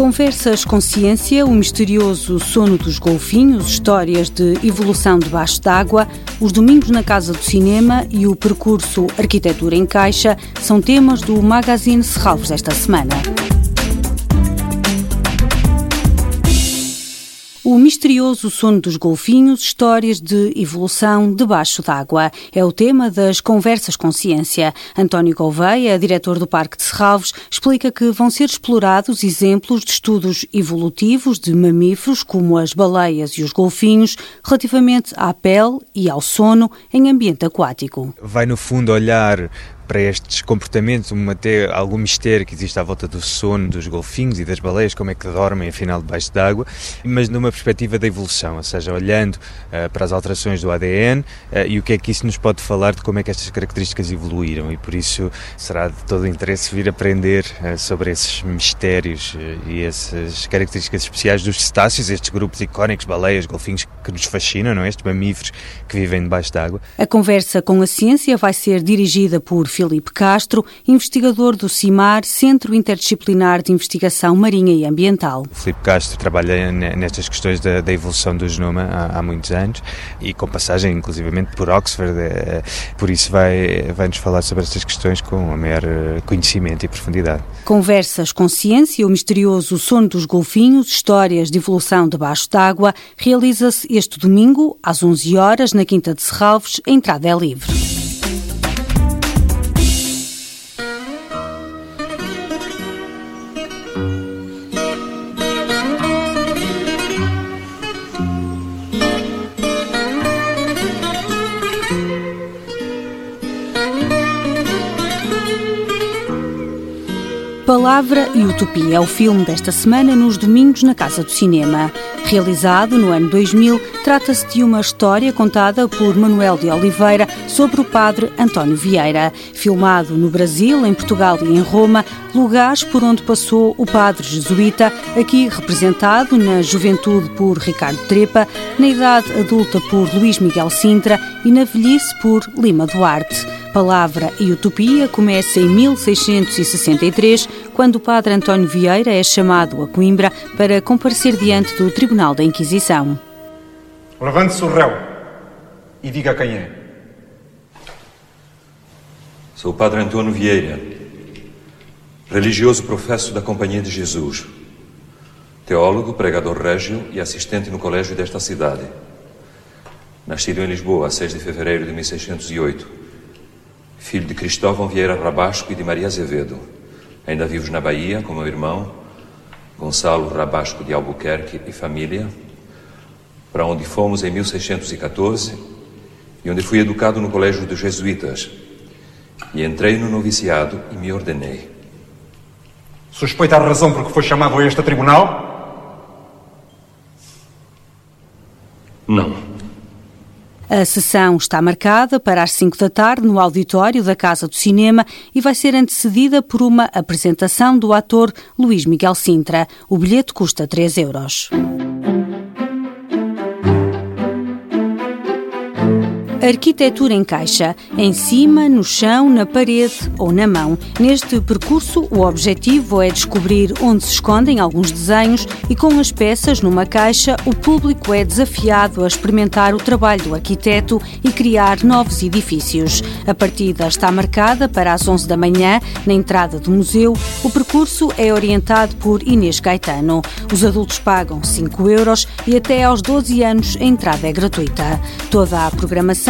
Conversas com Ciência, o misterioso sono dos golfinhos, histórias de evolução debaixo d'água, os domingos na Casa do Cinema e o percurso Arquitetura em Caixa são temas do Magazine Serralves desta semana. O misterioso sono dos golfinhos, histórias de evolução debaixo d'água. É o tema das Conversas com Ciência. António Gouveia, diretor do Parque de Serralves, explica que vão ser explorados exemplos de estudos evolutivos de mamíferos, como as baleias e os golfinhos, relativamente à pele e ao sono em ambiente aquático. Vai, no fundo, olhar para estes comportamentos, até algum mistério que existe à volta do sono dos golfinhos e das baleias, como é que dormem afinal debaixo d'água, mas numa perspectiva da evolução, ou seja, olhando uh, para as alterações do ADN uh, e o que é que isso nos pode falar de como é que estas características evoluíram e por isso será de todo interesse vir aprender uh, sobre esses mistérios e essas características especiais dos cetáceos, estes grupos icónicos, baleias, golfinhos que nos fascinam, não é? estes mamíferos que vivem debaixo d'água. A conversa com a ciência vai ser dirigida por Filipe Castro, investigador do CIMAR, Centro Interdisciplinar de Investigação Marinha e Ambiental. Filipe Castro trabalha nestas questões da, da evolução do genoma há, há, muitos anos e com passagem inclusivamente por Oxford, é, por isso vai, vai nos falar sobre estas questões com o maior eh, conhecimento e profundidade. Conversas com ciência, o misterioso sono dos golfinhos, histórias de evolução debaixo d'água, realiza-se este domingo às 11 horas na Quinta de Serralves, a entrada é livre. Palavra e Utopia é o filme desta semana nos domingos na Casa do Cinema. Realizado no ano 2000, trata-se de uma história contada por Manuel de Oliveira sobre o padre António Vieira. Filmado no Brasil, em Portugal e em Roma, lugares por onde passou o padre jesuíta, aqui representado na juventude por Ricardo Trepa, na idade adulta por Luís Miguel Sintra e na velhice por Lima Duarte. Palavra e Utopia começa em 1663, quando o padre António Vieira é chamado a Coimbra para comparecer diante do Tribunal da Inquisição. Levante-se o réu e diga quem é. Sou o padre Antônio Vieira, religioso professo da Companhia de Jesus, teólogo, pregador régio e assistente no colégio desta cidade. Nascido em Lisboa, a 6 de fevereiro de 1608 filho de Cristóvão Vieira Rabasco e de Maria Azevedo, ainda vivos na Bahia com meu irmão, Gonçalo Rabasco de Albuquerque e família, para onde fomos em 1614 e onde fui educado no Colégio dos Jesuítas. E entrei no noviciado e me ordenei. Suspeita a razão por que foi chamado a este tribunal? Não. A sessão está marcada para as 5 da tarde no auditório da Casa do Cinema e vai ser antecedida por uma apresentação do ator Luís Miguel Sintra. O bilhete custa 3 euros. Arquitetura em caixa, em cima, no chão, na parede ou na mão. Neste percurso, o objetivo é descobrir onde se escondem alguns desenhos e com as peças numa caixa, o público é desafiado a experimentar o trabalho do arquiteto e criar novos edifícios. A partida está marcada para as 11 da manhã, na entrada do museu. O percurso é orientado por Inês Gaetano. Os adultos pagam 5 euros e até aos 12 anos a entrada é gratuita. Toda a programação